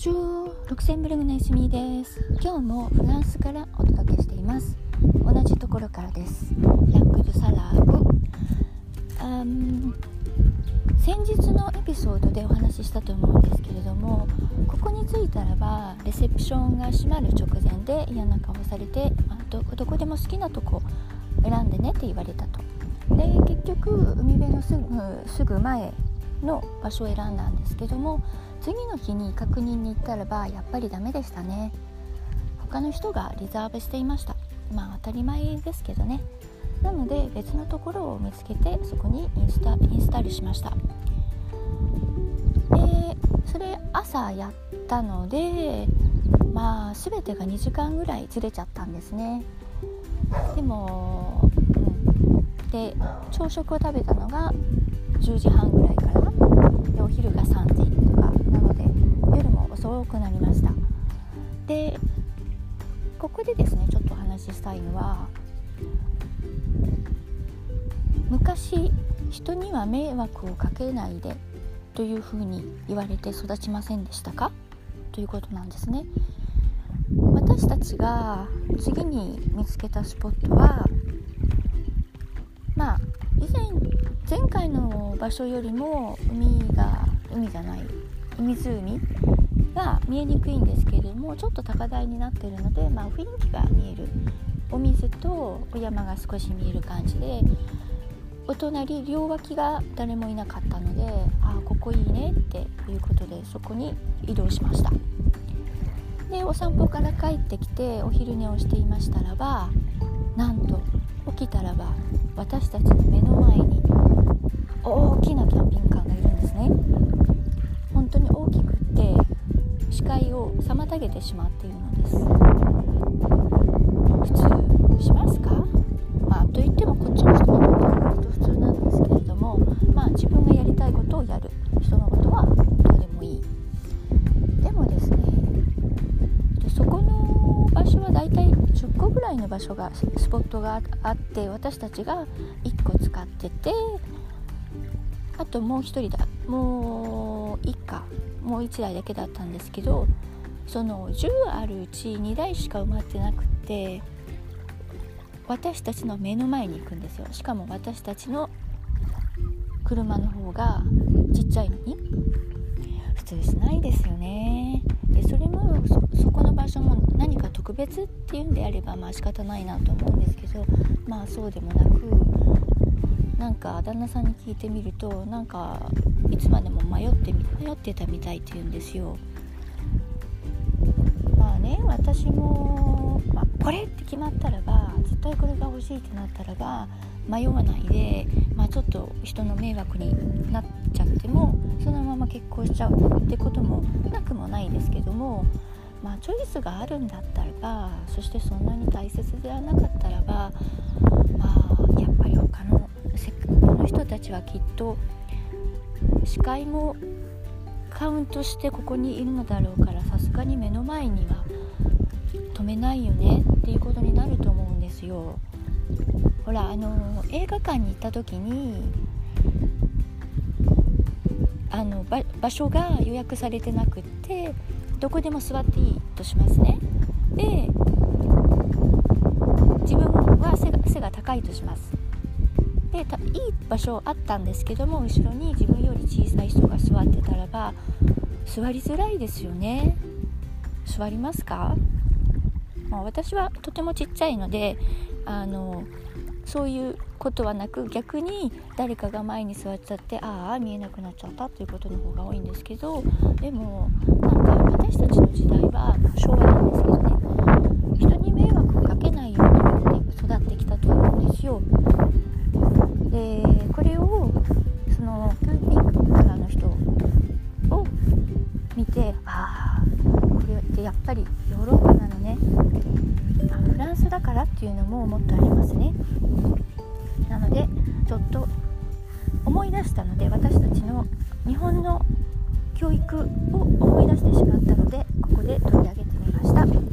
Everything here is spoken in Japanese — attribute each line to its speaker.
Speaker 1: ンジュールクセンブルグのエスミです。今日もフランスからお届けしています。同じところからです。ヤックルサラーブ先日のエピソードでお話ししたと思うんですけれどもここに着いたらばレセプションが閉まる直前で嫌な顔されて、あ、どどこでも好きなとこ選んでねって言われたと。で結局海辺のすぐすぐ前の場所を選んだんですけども次の日に確認に行ったらばやっぱりダメでしたね。他の人がリザーブしていました。まあ当たり前ですけどね。なので別のところを見つけてそこにインスタインスタールしました。でそれ朝やったのでまあ全てが2時間ぐらいずれちゃったんですね。でも、うん、で朝食を食べたのが10時半ぐらいからでお昼が3時とかなので夜も遅くなりました。でここでですねちょっとお話ししたいのは昔人には迷惑をかけないでというふうに言われて育ちませんでしたか？ということなんですね。私たちが次に見つけたスポットはまあ以前前回の場所よりも海が海じゃない湖が見えにくいんですけれどもちょっと高台になってるので、まあ、雰囲気が見える。お水とお山が少し見える感じでお隣両脇が誰もいなかったのでああここいいねっていうことでそこに移動しました。でお散歩から帰ってきてお昼寝をしていましたらばなんと起きたらば私たちの目の前に大きなキャンピングカーがいるんですね。本当に大きくって視界を妨げてしまっているのです。普通しますか？の場所がスポットがあって私たちが1個使っててあともう1人だもう1かもう1台だけだったんですけどその10あるうち2台しか埋まってなくて私たちの目の前に行くんですよ。しかも私たちの車の方がちっちゃいのに。普通しないですよねでそれもそこの場所も何か特別っていうんであればまあ仕方ないなと思うんですけどまあそうでもなくなんか旦那さんに聞いてみるとなんかいつまでも迷って迷ってたみたいって言うんですよ。まあね私も、まあ、これって決まったらば絶対これが欲しいってなったらば迷わないで、まあ、ちょっと人の迷惑になっちゃってもそのまま結婚しちゃうってこともなくもないですけどもまあチョイスがあるんだったらばそしてそんなに大切ではなかったらばまあやっぱり他のこの人たちはきっと視界もカウントしてここにいるのだろうからさすがに目の前には止めないよねっていうことになると思うんですよ。ほらあの映画館に行った時にあの場所が予約されてなくってどこでも座っていいとしますね。で自分は背が背が高いとします。でいい場所あったんですけども後ろに自分より小さい人が座ってたらば座りづらいですよね座りますか、まあ、私はとてもちっちゃいのであのそういうことはなく逆に誰かが前に座っちゃってああ見えなくなっちゃったということの方が多いんですけどでもなんか私たちの時代は昭和なんですけどね人に迷惑をかけないように育ってきたと思うんですよ。でこれをそのキャンピングカーの人を見てああこれってやっぱりヨーロッパなのねフランスだからっていうのももっとありますねなのでちょっと思い出したので私たちの日本の教育を思い出してしまったのでここで取り上げてみました。